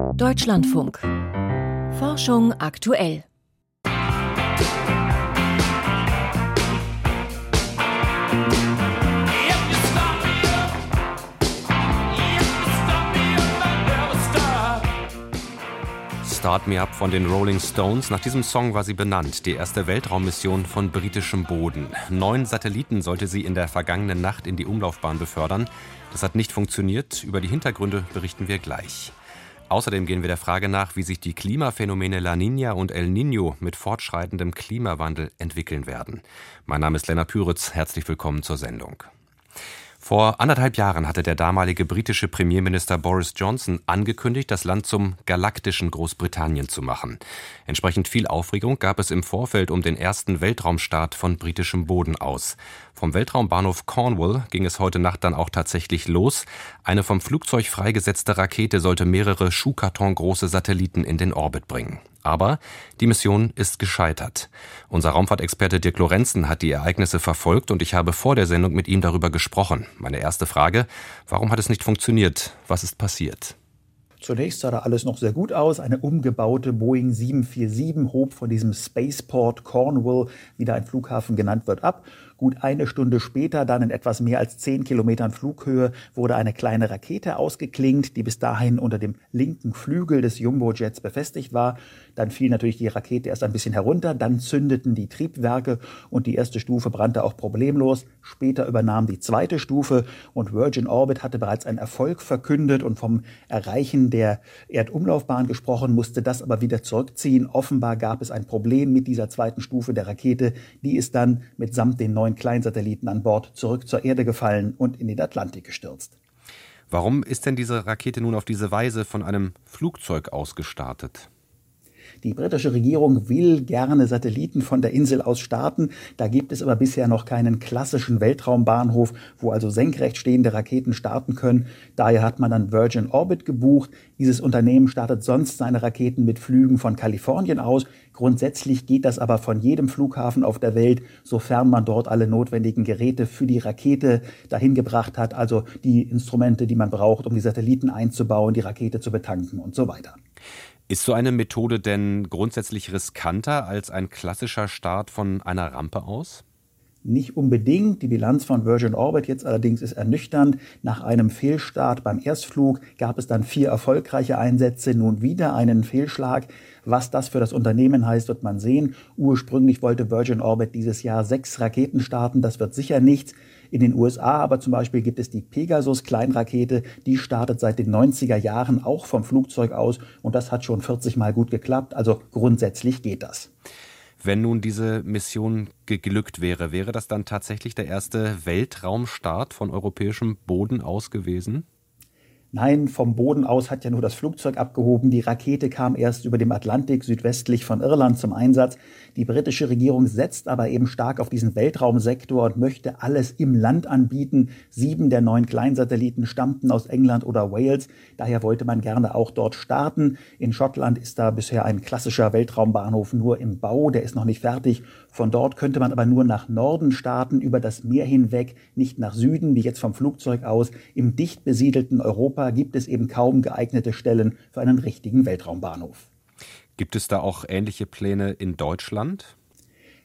Deutschlandfunk. Forschung aktuell. Start Me Up von den Rolling Stones. Nach diesem Song war sie benannt, die erste Weltraummission von britischem Boden. Neun Satelliten sollte sie in der vergangenen Nacht in die Umlaufbahn befördern. Das hat nicht funktioniert. Über die Hintergründe berichten wir gleich. Außerdem gehen wir der Frage nach, wie sich die Klimaphänomene La Nina und El Nino mit fortschreitendem Klimawandel entwickeln werden. Mein Name ist Lennart Püritz. Herzlich willkommen zur Sendung. Vor anderthalb Jahren hatte der damalige britische Premierminister Boris Johnson angekündigt, das Land zum galaktischen Großbritannien zu machen. Entsprechend viel Aufregung gab es im Vorfeld um den ersten Weltraumstart von britischem Boden aus. Vom Weltraumbahnhof Cornwall ging es heute Nacht dann auch tatsächlich los. Eine vom Flugzeug freigesetzte Rakete sollte mehrere Schuhkartongroße Satelliten in den Orbit bringen. Aber die Mission ist gescheitert. Unser Raumfahrtexperte Dirk Lorenzen hat die Ereignisse verfolgt und ich habe vor der Sendung mit ihm darüber gesprochen. Meine erste Frage, warum hat es nicht funktioniert? Was ist passiert? Zunächst sah da alles noch sehr gut aus. Eine umgebaute Boeing 747 hob von diesem Spaceport Cornwall, wie da ein Flughafen genannt wird, ab Gut eine Stunde später, dann in etwas mehr als zehn Kilometern Flughöhe, wurde eine kleine Rakete ausgeklingt, die bis dahin unter dem linken Flügel des Jumbo-Jets befestigt war. Dann fiel natürlich die Rakete erst ein bisschen herunter, dann zündeten die Triebwerke und die erste Stufe brannte auch problemlos. Später übernahm die zweite Stufe und Virgin Orbit hatte bereits einen Erfolg verkündet und vom Erreichen der Erdumlaufbahn gesprochen, musste das aber wieder zurückziehen. Offenbar gab es ein Problem mit dieser zweiten Stufe der Rakete. Die ist dann mitsamt den neuen Kleinsatelliten an Bord zurück zur Erde gefallen und in den Atlantik gestürzt. Warum ist denn diese Rakete nun auf diese Weise von einem Flugzeug aus gestartet? Die britische Regierung will gerne Satelliten von der Insel aus starten. Da gibt es aber bisher noch keinen klassischen Weltraumbahnhof, wo also senkrecht stehende Raketen starten können. Daher hat man dann Virgin Orbit gebucht. Dieses Unternehmen startet sonst seine Raketen mit Flügen von Kalifornien aus. Grundsätzlich geht das aber von jedem Flughafen auf der Welt, sofern man dort alle notwendigen Geräte für die Rakete dahin gebracht hat, also die Instrumente, die man braucht, um die Satelliten einzubauen, die Rakete zu betanken und so weiter. Ist so eine Methode denn grundsätzlich riskanter als ein klassischer Start von einer Rampe aus? Nicht unbedingt. Die Bilanz von Virgin Orbit jetzt allerdings ist ernüchternd. Nach einem Fehlstart beim Erstflug gab es dann vier erfolgreiche Einsätze, nun wieder einen Fehlschlag. Was das für das Unternehmen heißt, wird man sehen. Ursprünglich wollte Virgin Orbit dieses Jahr sechs Raketen starten. Das wird sicher nichts. In den USA aber zum Beispiel gibt es die Pegasus-Kleinrakete, die startet seit den 90er Jahren auch vom Flugzeug aus und das hat schon 40 Mal gut geklappt. Also grundsätzlich geht das. Wenn nun diese Mission geglückt wäre, wäre das dann tatsächlich der erste Weltraumstart von europäischem Boden aus gewesen? Nein, vom Boden aus hat ja nur das Flugzeug abgehoben. Die Rakete kam erst über dem Atlantik südwestlich von Irland zum Einsatz. Die britische Regierung setzt aber eben stark auf diesen Weltraumsektor und möchte alles im Land anbieten. Sieben der neun Kleinsatelliten stammten aus England oder Wales. Daher wollte man gerne auch dort starten. In Schottland ist da bisher ein klassischer Weltraumbahnhof nur im Bau. Der ist noch nicht fertig. Von dort könnte man aber nur nach Norden starten, über das Meer hinweg, nicht nach Süden, wie jetzt vom Flugzeug aus. Im dicht besiedelten Europa Europa gibt es eben kaum geeignete Stellen für einen richtigen Weltraumbahnhof. Gibt es da auch ähnliche Pläne in Deutschland?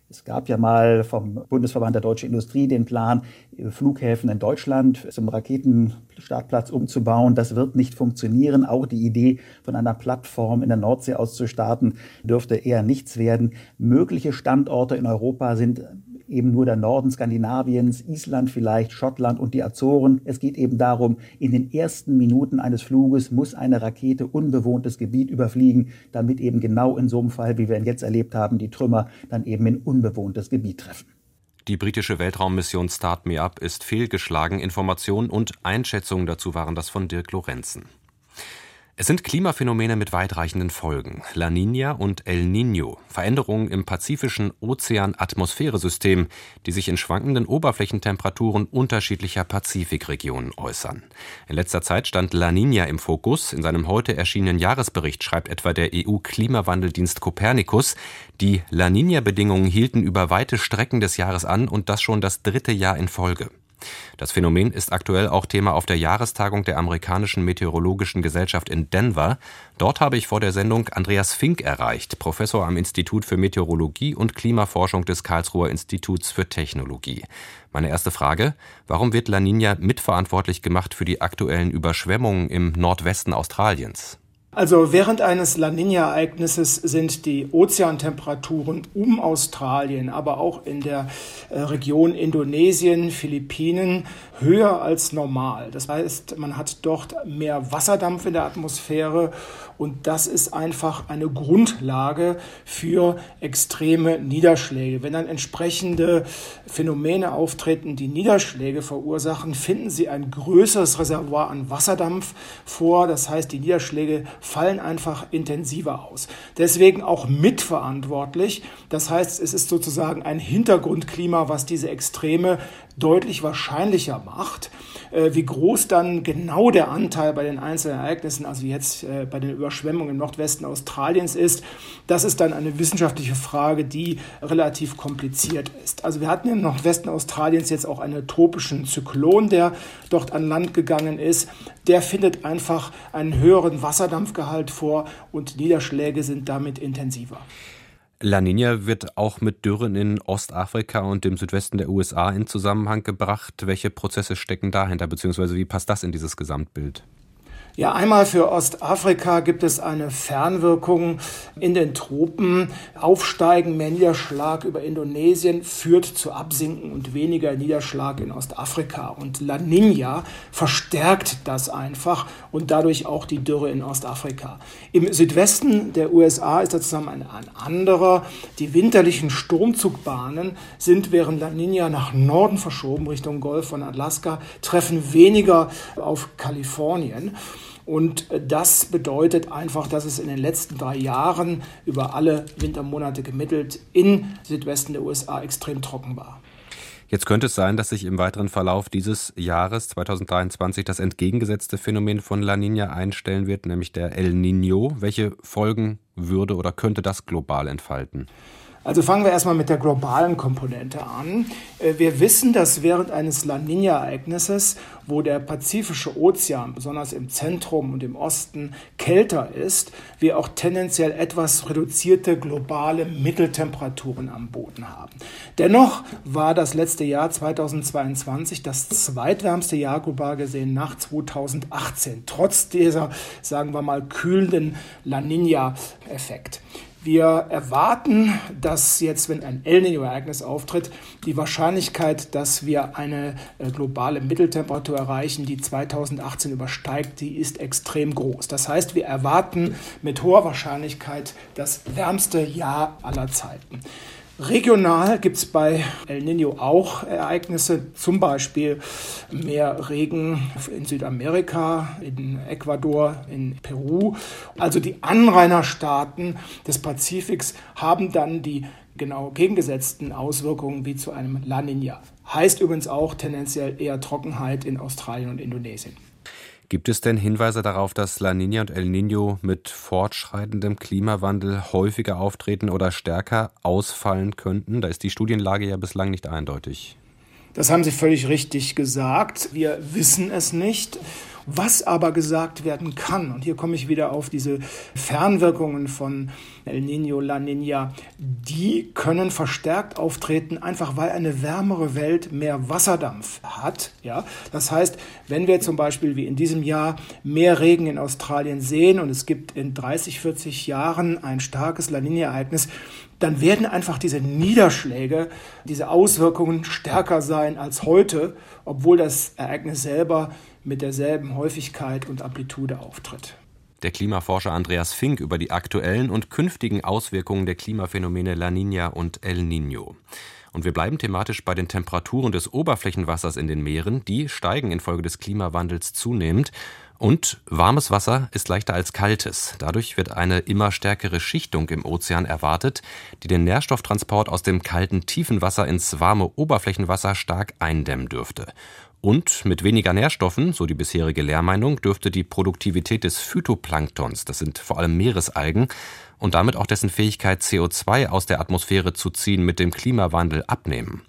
Es gab ja mal vom Bundesverband der Deutschen Industrie den Plan, Flughäfen in Deutschland zum Raketenstartplatz umzubauen. Das wird nicht funktionieren. Auch die Idee, von einer Plattform in der Nordsee aus zu starten, dürfte eher nichts werden. Mögliche Standorte in Europa sind eben nur der Norden Skandinaviens, Island vielleicht, Schottland und die Azoren. Es geht eben darum, in den ersten Minuten eines Fluges muss eine Rakete unbewohntes Gebiet überfliegen, damit eben genau in so einem Fall, wie wir ihn jetzt erlebt haben, die Trümmer dann eben in unbewohntes Gebiet treffen. Die britische Weltraummission Start Me Up ist fehlgeschlagen. Informationen und Einschätzungen dazu waren das von Dirk Lorenzen. Es sind Klimaphänomene mit weitreichenden Folgen. La Nina und El Niño, Veränderungen im pazifischen Ozean-Atmosphäresystem, die sich in schwankenden Oberflächentemperaturen unterschiedlicher Pazifikregionen äußern. In letzter Zeit stand La Nina im Fokus. In seinem heute erschienenen Jahresbericht schreibt etwa der EU-Klimawandeldienst Copernicus, die La Nina-Bedingungen hielten über weite Strecken des Jahres an und das schon das dritte Jahr in Folge. Das Phänomen ist aktuell auch Thema auf der Jahrestagung der amerikanischen Meteorologischen Gesellschaft in Denver. Dort habe ich vor der Sendung Andreas Fink erreicht, Professor am Institut für Meteorologie und Klimaforschung des Karlsruher Instituts für Technologie. Meine erste Frage, warum wird La Nina mitverantwortlich gemacht für die aktuellen Überschwemmungen im Nordwesten Australiens? Also während eines La Nina-Ereignisses sind die Ozeantemperaturen um Australien, aber auch in der äh, Region Indonesien, Philippinen höher als normal. Das heißt, man hat dort mehr Wasserdampf in der Atmosphäre und das ist einfach eine Grundlage für extreme Niederschläge. Wenn dann entsprechende Phänomene auftreten, die Niederschläge verursachen, finden sie ein größeres Reservoir an Wasserdampf vor. Das heißt, die Niederschläge fallen einfach intensiver aus. Deswegen auch mitverantwortlich. Das heißt, es ist sozusagen ein Hintergrundklima, was diese Extreme deutlich wahrscheinlicher macht. Äh, wie groß dann genau der Anteil bei den einzelnen Ereignissen, also jetzt äh, bei den Überschwemmungen im Nordwesten Australiens ist, das ist dann eine wissenschaftliche Frage, die relativ kompliziert ist. Also wir hatten im Nordwesten Australiens jetzt auch einen tropischen Zyklon, der dort an Land gegangen ist. Der findet einfach einen höheren Wasserdampfgehalt vor und Niederschläge sind damit intensiver. La Nina wird auch mit Dürren in Ostafrika und dem Südwesten der USA in Zusammenhang gebracht. Welche Prozesse stecken dahinter, beziehungsweise wie passt das in dieses Gesamtbild? Ja, einmal für Ostafrika gibt es eine Fernwirkung in den Tropen. Aufsteigen, mehr Niederschlag über Indonesien führt zu Absinken und weniger Niederschlag in Ostafrika. Und La Nina verstärkt das einfach und dadurch auch die Dürre in Ostafrika. Im Südwesten der USA ist das zusammen ein, ein anderer. Die winterlichen Sturmzugbahnen sind während La Nina nach Norden verschoben, Richtung Golf von Alaska, treffen weniger auf Kalifornien. Und das bedeutet einfach, dass es in den letzten drei Jahren über alle Wintermonate gemittelt in Südwesten der USA extrem trocken war. Jetzt könnte es sein, dass sich im weiteren Verlauf dieses Jahres 2023 das entgegengesetzte Phänomen von La Nina einstellen wird, nämlich der El Nino. Welche Folgen würde oder könnte das global entfalten? Also fangen wir erstmal mit der globalen Komponente an. Äh, wir wissen, dass während eines La Nina-Ereignisses, wo der Pazifische Ozean, besonders im Zentrum und im Osten, kälter ist, wir auch tendenziell etwas reduzierte globale Mitteltemperaturen am Boden haben. Dennoch war das letzte Jahr 2022 das zweitwärmste Jahr global gesehen nach 2018, trotz dieser, sagen wir mal, kühlenden La Nina-Effekt. Wir erwarten, dass jetzt, wenn ein El Nino-Ereignis auftritt, die Wahrscheinlichkeit, dass wir eine äh, globale Mitteltemperatur erreichen, die 2018 übersteigt, die ist extrem groß. Das heißt, wir erwarten mit hoher Wahrscheinlichkeit das wärmste Jahr aller Zeiten. Regional gibt es bei El Nino auch Ereignisse, zum Beispiel mehr Regen in Südamerika, in Ecuador, in Peru. Also die Anrainerstaaten des Pazifiks haben dann die genau gegengesetzten Auswirkungen wie zu einem La Nina. Heißt übrigens auch tendenziell eher Trockenheit in Australien und Indonesien. Gibt es denn Hinweise darauf, dass La Nina und El Nino mit fortschreitendem Klimawandel häufiger auftreten oder stärker ausfallen könnten? Da ist die Studienlage ja bislang nicht eindeutig. Das haben Sie völlig richtig gesagt. Wir wissen es nicht. Was aber gesagt werden kann, und hier komme ich wieder auf diese Fernwirkungen von El Nino, La Nina, die können verstärkt auftreten, einfach weil eine wärmere Welt mehr Wasserdampf hat. Ja? Das heißt, wenn wir zum Beispiel wie in diesem Jahr mehr Regen in Australien sehen und es gibt in 30, 40 Jahren ein starkes La Nina-Ereignis, dann werden einfach diese Niederschläge, diese Auswirkungen stärker sein als heute, obwohl das Ereignis selber mit derselben Häufigkeit und Amplitude auftritt. Der Klimaforscher Andreas Fink über die aktuellen und künftigen Auswirkungen der Klimaphänomene La Nina und El Nino. Und wir bleiben thematisch bei den Temperaturen des Oberflächenwassers in den Meeren. Die steigen infolge des Klimawandels zunehmend. Und warmes Wasser ist leichter als kaltes. Dadurch wird eine immer stärkere Schichtung im Ozean erwartet, die den Nährstofftransport aus dem kalten tiefen Wasser ins warme Oberflächenwasser stark eindämmen dürfte. Und mit weniger Nährstoffen, so die bisherige Lehrmeinung, dürfte die Produktivität des Phytoplanktons, das sind vor allem Meeresalgen, und damit auch dessen Fähigkeit, CO2 aus der Atmosphäre zu ziehen, mit dem Klimawandel abnehmen.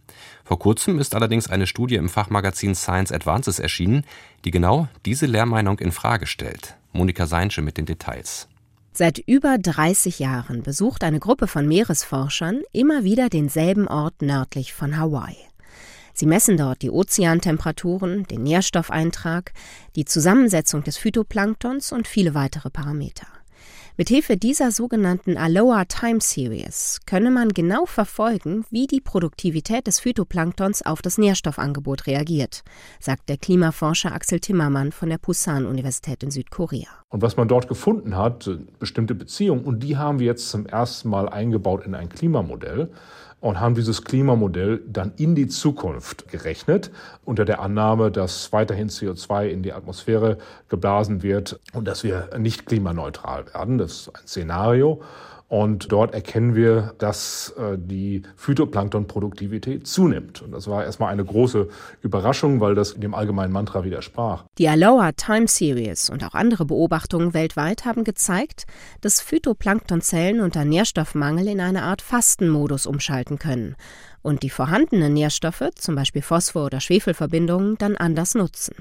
Vor kurzem ist allerdings eine Studie im Fachmagazin Science Advances erschienen, die genau diese Lehrmeinung in Frage stellt. Monika Seinsche mit den Details. Seit über 30 Jahren besucht eine Gruppe von Meeresforschern immer wieder denselben Ort nördlich von Hawaii. Sie messen dort die Ozeantemperaturen, den Nährstoffeintrag, die Zusammensetzung des Phytoplanktons und viele weitere Parameter. Mithilfe dieser sogenannten Aloha Time Series könne man genau verfolgen, wie die Produktivität des Phytoplanktons auf das Nährstoffangebot reagiert, sagt der Klimaforscher Axel Timmermann von der Pusan-Universität in Südkorea. Und was man dort gefunden hat, bestimmte Beziehungen, und die haben wir jetzt zum ersten Mal eingebaut in ein Klimamodell und haben dieses Klimamodell dann in die Zukunft gerechnet, unter der Annahme, dass weiterhin CO2 in die Atmosphäre geblasen wird und dass wir nicht klimaneutral werden. Das ist ein Szenario. Und dort erkennen wir, dass äh, die Phytoplanktonproduktivität zunimmt. Und das war erstmal eine große Überraschung, weil das dem allgemeinen Mantra widersprach. Die Aloha Time Series und auch andere Beobachtungen weltweit haben gezeigt, dass Phytoplanktonzellen unter Nährstoffmangel in eine Art Fastenmodus umschalten können und die vorhandenen Nährstoffe, zum Beispiel Phosphor- oder Schwefelverbindungen, dann anders nutzen.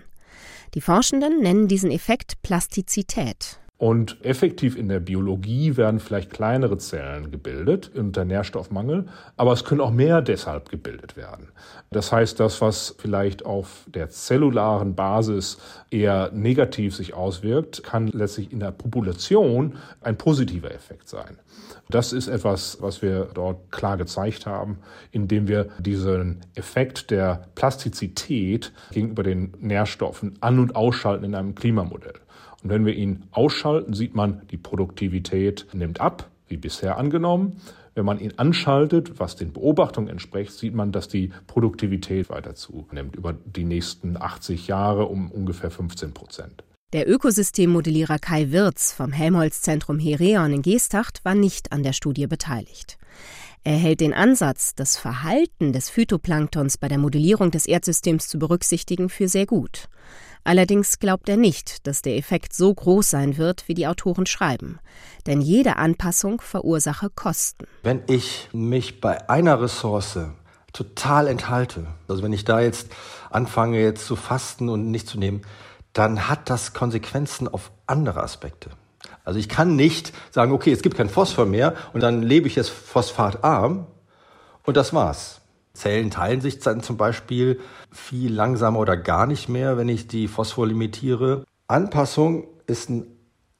Die Forschenden nennen diesen Effekt Plastizität. Und effektiv in der Biologie werden vielleicht kleinere Zellen gebildet unter Nährstoffmangel, aber es können auch mehr deshalb gebildet werden. Das heißt, das, was vielleicht auf der zellularen Basis eher negativ sich auswirkt, kann letztlich in der Population ein positiver Effekt sein. Das ist etwas, was wir dort klar gezeigt haben, indem wir diesen Effekt der Plastizität gegenüber den Nährstoffen an- und ausschalten in einem Klimamodell. Und wenn wir ihn ausschalten, sieht man, die Produktivität nimmt ab, wie bisher angenommen. Wenn man ihn anschaltet, was den Beobachtungen entspricht, sieht man, dass die Produktivität weiter zunimmt über die nächsten 80 Jahre um ungefähr 15 Prozent. Der Ökosystemmodellierer Kai Wirz vom Helmholtz-Zentrum Hereon in Geesthacht war nicht an der Studie beteiligt. Er hält den Ansatz, das Verhalten des Phytoplanktons bei der Modellierung des Erdsystems zu berücksichtigen, für sehr gut. Allerdings glaubt er nicht, dass der Effekt so groß sein wird, wie die Autoren schreiben. Denn jede Anpassung verursache Kosten. Wenn ich mich bei einer Ressource total enthalte, also wenn ich da jetzt anfange jetzt zu fasten und nicht zu nehmen, dann hat das Konsequenzen auf andere Aspekte. Also ich kann nicht sagen, okay, es gibt kein Phosphor mehr und dann lebe ich jetzt phosphatarm und das war's. Zellen teilen sich dann zum Beispiel viel langsamer oder gar nicht mehr, wenn ich die Phosphor limitiere. Anpassung ist ein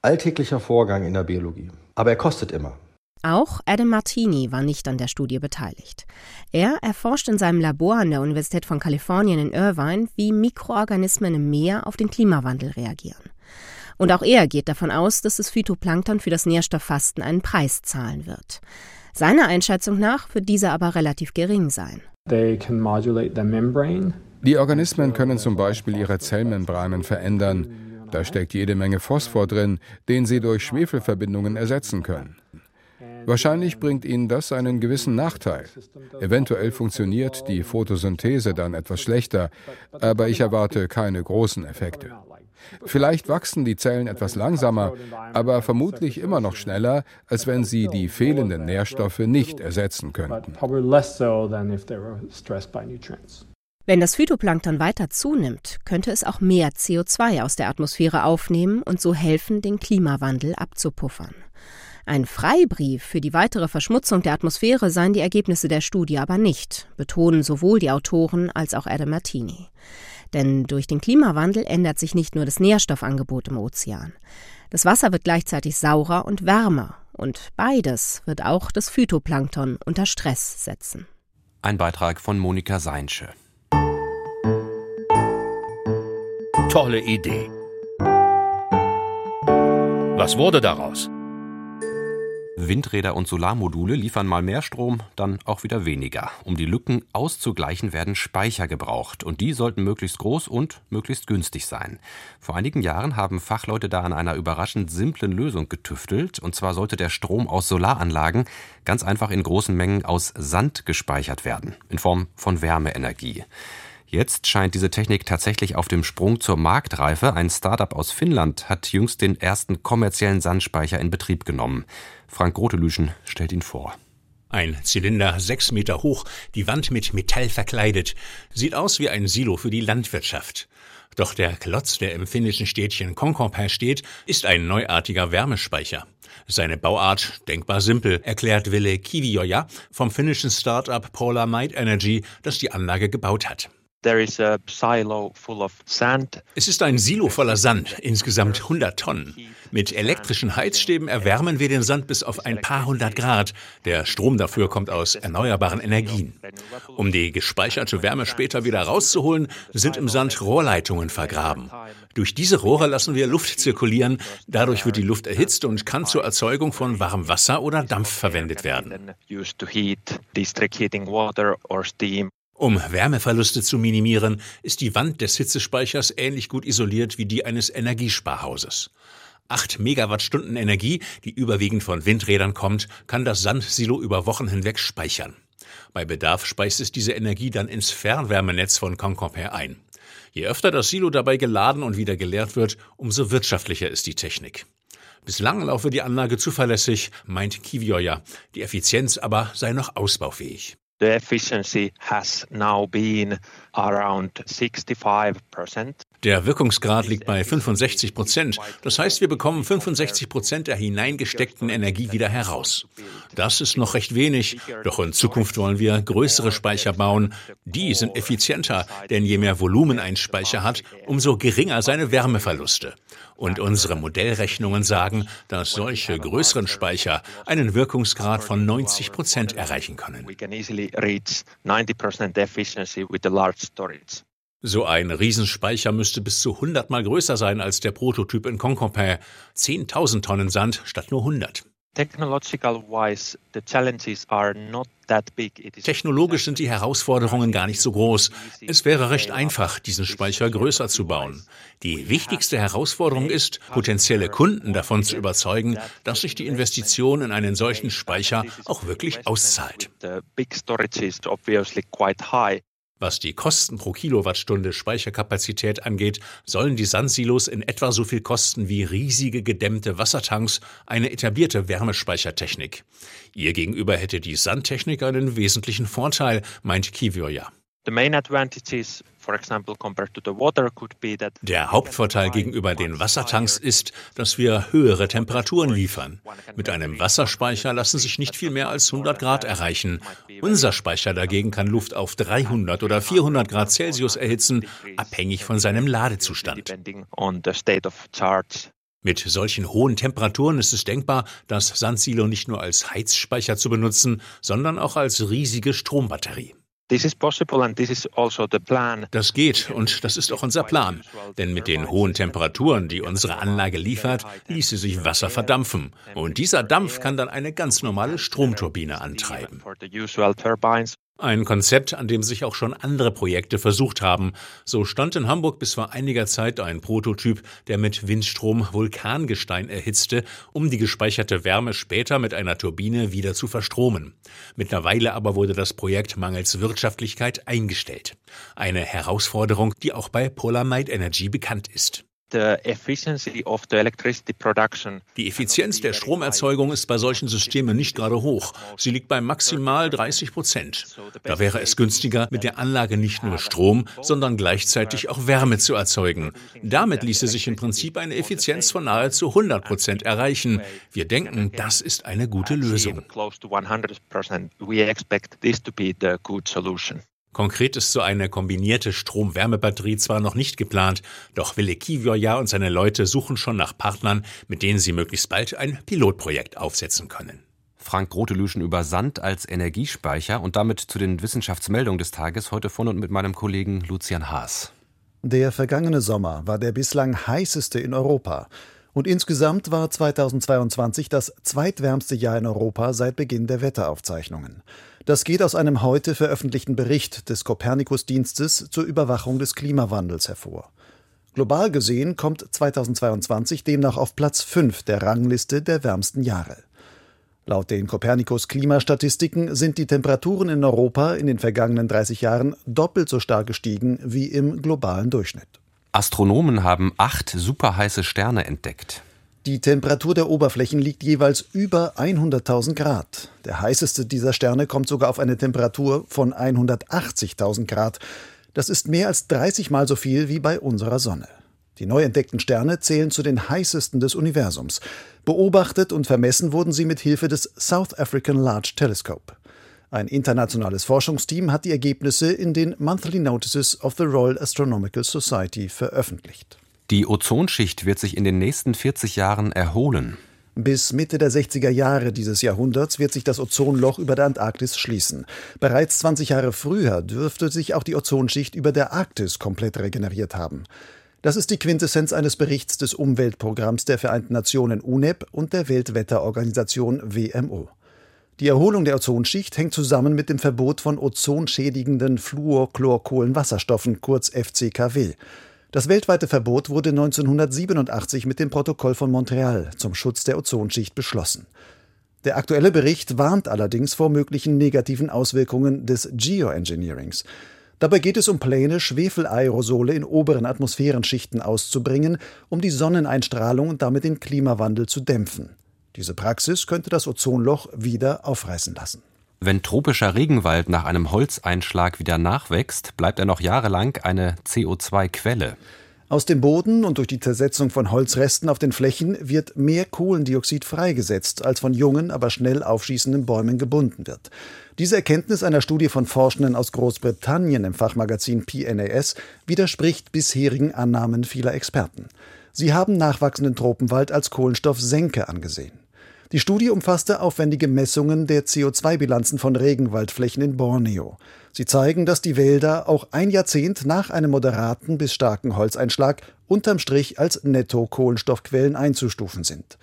alltäglicher Vorgang in der Biologie, aber er kostet immer. Auch Adam Martini war nicht an der Studie beteiligt. Er erforscht in seinem Labor an der Universität von Kalifornien in Irvine, wie Mikroorganismen im Meer auf den Klimawandel reagieren. Und auch er geht davon aus, dass das Phytoplankton für das Nährstofffasten einen Preis zahlen wird. Seiner Einschätzung nach wird dieser aber relativ gering sein. Die Organismen können zum Beispiel ihre Zellmembranen verändern. Da steckt jede Menge Phosphor drin, den sie durch Schwefelverbindungen ersetzen können. Wahrscheinlich bringt ihnen das einen gewissen Nachteil. Eventuell funktioniert die Photosynthese dann etwas schlechter, aber ich erwarte keine großen Effekte. Vielleicht wachsen die Zellen etwas langsamer, aber vermutlich immer noch schneller, als wenn sie die fehlenden Nährstoffe nicht ersetzen könnten. Wenn das Phytoplankton weiter zunimmt, könnte es auch mehr CO2 aus der Atmosphäre aufnehmen und so helfen, den Klimawandel abzupuffern. Ein Freibrief für die weitere Verschmutzung der Atmosphäre seien die Ergebnisse der Studie aber nicht, betonen sowohl die Autoren als auch Adam Martini. Denn durch den Klimawandel ändert sich nicht nur das Nährstoffangebot im Ozean. Das Wasser wird gleichzeitig saurer und wärmer. Und beides wird auch das Phytoplankton unter Stress setzen. Ein Beitrag von Monika Seinsche. Tolle Idee. Was wurde daraus? Windräder und Solarmodule liefern mal mehr Strom, dann auch wieder weniger. Um die Lücken auszugleichen, werden Speicher gebraucht. Und die sollten möglichst groß und möglichst günstig sein. Vor einigen Jahren haben Fachleute da an einer überraschend simplen Lösung getüftelt. Und zwar sollte der Strom aus Solaranlagen ganz einfach in großen Mengen aus Sand gespeichert werden. In Form von Wärmeenergie. Jetzt scheint diese Technik tatsächlich auf dem Sprung zur Marktreife. Ein Startup aus Finnland hat jüngst den ersten kommerziellen Sandspeicher in Betrieb genommen. Frank Grotelüschen stellt ihn vor. Ein Zylinder sechs Meter hoch, die Wand mit Metall verkleidet. Sieht aus wie ein Silo für die Landwirtschaft. Doch der Klotz, der im finnischen Städtchen Konkorpää steht, ist ein neuartiger Wärmespeicher. Seine Bauart denkbar simpel, erklärt Ville Kivioja vom finnischen Start-up Polar Might Energy, das die Anlage gebaut hat. Es ist ein Silo voller Sand, insgesamt 100 Tonnen. Mit elektrischen Heizstäben erwärmen wir den Sand bis auf ein paar hundert Grad. Der Strom dafür kommt aus erneuerbaren Energien. Um die gespeicherte Wärme später wieder rauszuholen, sind im Sand Rohrleitungen vergraben. Durch diese Rohre lassen wir Luft zirkulieren. Dadurch wird die Luft erhitzt und kann zur Erzeugung von warmem Wasser oder Dampf verwendet werden. Um Wärmeverluste zu minimieren, ist die Wand des Hitzespeichers ähnlich gut isoliert wie die eines Energiesparhauses. Acht Megawattstunden Energie, die überwiegend von Windrädern kommt, kann das Sandsilo über Wochen hinweg speichern. Bei Bedarf speist es diese Energie dann ins Fernwärmenetz von Concompair ein. Je öfter das Silo dabei geladen und wieder geleert wird, umso wirtschaftlicher ist die Technik. Bislang laufe die Anlage zuverlässig, meint Kivioja. Die Effizienz aber sei noch ausbaufähig. The efficiency has now been around 65%. Der Wirkungsgrad liegt bei 65 Prozent. Das heißt, wir bekommen 65 Prozent der hineingesteckten Energie wieder heraus. Das ist noch recht wenig, doch in Zukunft wollen wir größere Speicher bauen. Die sind effizienter, denn je mehr Volumen ein Speicher hat, umso geringer seine Wärmeverluste. Und unsere Modellrechnungen sagen, dass solche größeren Speicher einen Wirkungsgrad von 90 Prozent erreichen können. So ein Riesenspeicher müsste bis zu 100 mal größer sein als der Prototyp in Concompain. 10.000 Tonnen Sand statt nur 100. Technologisch sind die Herausforderungen gar nicht so groß. Es wäre recht einfach, diesen Speicher größer zu bauen. Die wichtigste Herausforderung ist, potenzielle Kunden davon zu überzeugen, dass sich die Investition in einen solchen Speicher auch wirklich auszahlt. Was die Kosten pro Kilowattstunde Speicherkapazität angeht, sollen die Sandsilos in etwa so viel kosten wie riesige gedämmte Wassertanks, eine etablierte Wärmespeichertechnik. Ihr gegenüber hätte die Sandtechnik einen wesentlichen Vorteil, meint Kivioja. Der Hauptvorteil gegenüber den Wassertanks ist, dass wir höhere Temperaturen liefern. Mit einem Wasserspeicher lassen sich nicht viel mehr als 100 Grad erreichen. Unser Speicher dagegen kann Luft auf 300 oder 400 Grad Celsius erhitzen, abhängig von seinem Ladezustand. Mit solchen hohen Temperaturen ist es denkbar, das Sandsilo nicht nur als Heizspeicher zu benutzen, sondern auch als riesige Strombatterie. Also das geht und das ist auch unser Plan. Denn mit den hohen Temperaturen, die unsere Anlage liefert, ließe sich Wasser verdampfen. Und dieser Dampf kann dann eine ganz normale Stromturbine antreiben. Ein Konzept, an dem sich auch schon andere Projekte versucht haben. So stand in Hamburg bis vor einiger Zeit ein Prototyp, der mit Windstrom Vulkangestein erhitzte, um die gespeicherte Wärme später mit einer Turbine wieder zu verstromen. Mittlerweile aber wurde das Projekt mangels Wirtschaftlichkeit eingestellt. Eine Herausforderung, die auch bei Polar Might Energy bekannt ist. Die Effizienz der Stromerzeugung ist bei solchen Systemen nicht gerade hoch. Sie liegt bei maximal 30 Prozent. Da wäre es günstiger, mit der Anlage nicht nur Strom, sondern gleichzeitig auch Wärme zu erzeugen. Damit ließe sich im Prinzip eine Effizienz von nahezu 100 Prozent erreichen. Wir denken, das ist eine gute Lösung. Konkret ist so eine kombinierte Strom-Wärme-Batterie zwar noch nicht geplant, doch Wille Kivioja und seine Leute suchen schon nach Partnern, mit denen sie möglichst bald ein Pilotprojekt aufsetzen können. Frank Grotelüschen über Sand als Energiespeicher und damit zu den Wissenschaftsmeldungen des Tages heute von und mit meinem Kollegen Lucian Haas. Der vergangene Sommer war der bislang heißeste in Europa. Und insgesamt war 2022 das zweitwärmste Jahr in Europa seit Beginn der Wetteraufzeichnungen. Das geht aus einem heute veröffentlichten Bericht des Copernicus-Dienstes zur Überwachung des Klimawandels hervor. Global gesehen kommt 2022 demnach auf Platz 5 der Rangliste der wärmsten Jahre. Laut den Copernicus Klimastatistiken sind die Temperaturen in Europa in den vergangenen 30 Jahren doppelt so stark gestiegen wie im globalen Durchschnitt. Astronomen haben acht superheiße Sterne entdeckt. Die Temperatur der Oberflächen liegt jeweils über 100.000 Grad. Der heißeste dieser Sterne kommt sogar auf eine Temperatur von 180.000 Grad. Das ist mehr als 30 Mal so viel wie bei unserer Sonne. Die neu entdeckten Sterne zählen zu den heißesten des Universums. Beobachtet und vermessen wurden sie mit Hilfe des South African Large Telescope. Ein internationales Forschungsteam hat die Ergebnisse in den Monthly Notices of the Royal Astronomical Society veröffentlicht. Die Ozonschicht wird sich in den nächsten 40 Jahren erholen. Bis Mitte der 60er Jahre dieses Jahrhunderts wird sich das Ozonloch über der Antarktis schließen. Bereits 20 Jahre früher dürfte sich auch die Ozonschicht über der Arktis komplett regeneriert haben. Das ist die Quintessenz eines Berichts des Umweltprogramms der Vereinten Nationen UNEP und der Weltwetterorganisation WMO. Die Erholung der Ozonschicht hängt zusammen mit dem Verbot von ozonschädigenden Fluorchlorkohlenwasserstoffen, kurz FCKW. Das weltweite Verbot wurde 1987 mit dem Protokoll von Montreal zum Schutz der Ozonschicht beschlossen. Der aktuelle Bericht warnt allerdings vor möglichen negativen Auswirkungen des Geoengineerings. Dabei geht es um Pläne, Schwefelaerosole in oberen Atmosphärenschichten auszubringen, um die Sonneneinstrahlung und damit den Klimawandel zu dämpfen. Diese Praxis könnte das Ozonloch wieder aufreißen lassen. Wenn tropischer Regenwald nach einem Holzeinschlag wieder nachwächst, bleibt er noch jahrelang eine CO2-Quelle. Aus dem Boden und durch die Zersetzung von Holzresten auf den Flächen wird mehr Kohlendioxid freigesetzt, als von jungen, aber schnell aufschießenden Bäumen gebunden wird. Diese Erkenntnis einer Studie von Forschenden aus Großbritannien im Fachmagazin PNAS widerspricht bisherigen Annahmen vieler Experten. Sie haben nachwachsenden Tropenwald als Kohlenstoffsenke angesehen. Die Studie umfasste aufwendige Messungen der CO2-Bilanzen von Regenwaldflächen in Borneo. Sie zeigen, dass die Wälder auch ein Jahrzehnt nach einem moderaten bis starken Holzeinschlag unterm Strich als Netto-Kohlenstoffquellen einzustufen sind.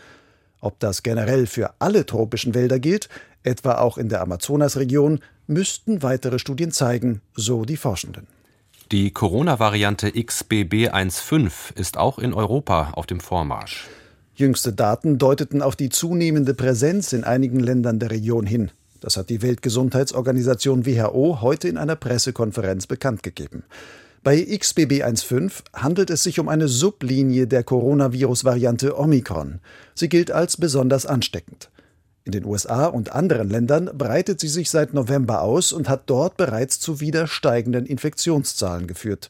Ob das generell für alle tropischen Wälder gilt, etwa auch in der Amazonasregion, müssten weitere Studien zeigen, so die Forschenden. Die Corona-Variante XBB15 ist auch in Europa auf dem Vormarsch. Jüngste Daten deuteten auf die zunehmende Präsenz in einigen Ländern der Region hin. Das hat die Weltgesundheitsorganisation WHO heute in einer Pressekonferenz bekannt gegeben. Bei XBB15 handelt es sich um eine Sublinie der Coronavirus-Variante Omikron. Sie gilt als besonders ansteckend. In den USA und anderen Ländern breitet sie sich seit November aus und hat dort bereits zu wieder steigenden Infektionszahlen geführt.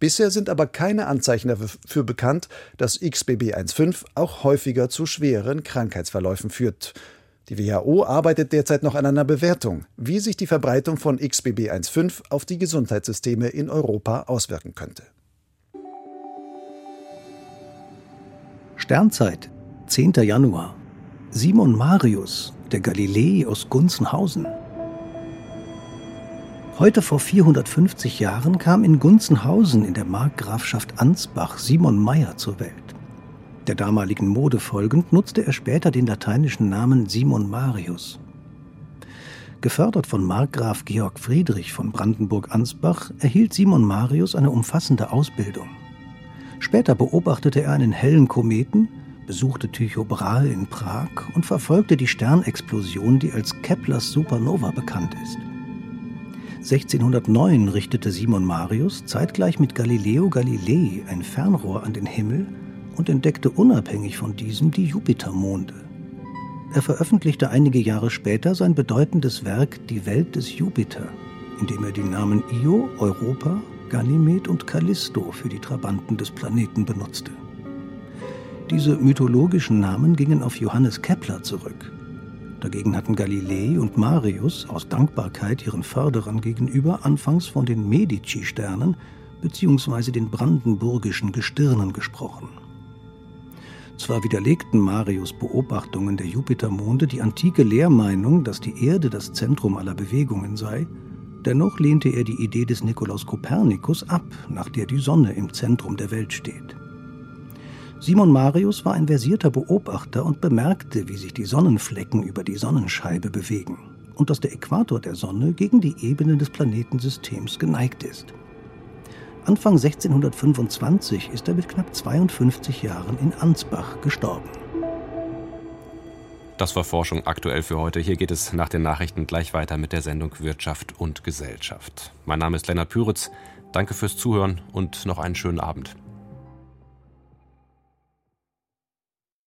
Bisher sind aber keine Anzeichen dafür bekannt, dass XBB15 auch häufiger zu schweren Krankheitsverläufen führt. Die WHO arbeitet derzeit noch an einer Bewertung, wie sich die Verbreitung von XBB15 auf die Gesundheitssysteme in Europa auswirken könnte. Sternzeit, 10. Januar. Simon Marius, der Galilei aus Gunzenhausen. Heute vor 450 Jahren kam in Gunzenhausen in der Markgrafschaft Ansbach Simon Meyer zur Welt. Der damaligen Mode folgend nutzte er später den lateinischen Namen Simon Marius. Gefördert von Markgraf Georg Friedrich von Brandenburg-Ansbach erhielt Simon Marius eine umfassende Ausbildung. Später beobachtete er einen hellen Kometen, besuchte Tycho Brahe in Prag und verfolgte die Sternexplosion, die als Keplers Supernova bekannt ist. 1609 richtete Simon Marius zeitgleich mit Galileo Galilei ein Fernrohr an den Himmel und entdeckte unabhängig von diesem die Jupitermonde. Er veröffentlichte einige Jahre später sein bedeutendes Werk Die Welt des Jupiter, in dem er die Namen Io, Europa, Ganymed und Callisto für die Trabanten des Planeten benutzte. Diese mythologischen Namen gingen auf Johannes Kepler zurück, Dagegen hatten Galilei und Marius aus Dankbarkeit ihren Förderern gegenüber anfangs von den Medici-Sternen bzw. den brandenburgischen Gestirnen gesprochen. Zwar widerlegten Marius Beobachtungen der Jupitermonde die antike Lehrmeinung, dass die Erde das Zentrum aller Bewegungen sei, dennoch lehnte er die Idee des Nikolaus Kopernikus ab, nach der die Sonne im Zentrum der Welt steht. Simon Marius war ein versierter Beobachter und bemerkte, wie sich die Sonnenflecken über die Sonnenscheibe bewegen und dass der Äquator der Sonne gegen die Ebene des Planetensystems geneigt ist. Anfang 1625 ist er mit knapp 52 Jahren in Ansbach gestorben. Das war Forschung aktuell für heute. Hier geht es nach den Nachrichten gleich weiter mit der Sendung Wirtschaft und Gesellschaft. Mein Name ist Lennart Püritz. Danke fürs Zuhören und noch einen schönen Abend.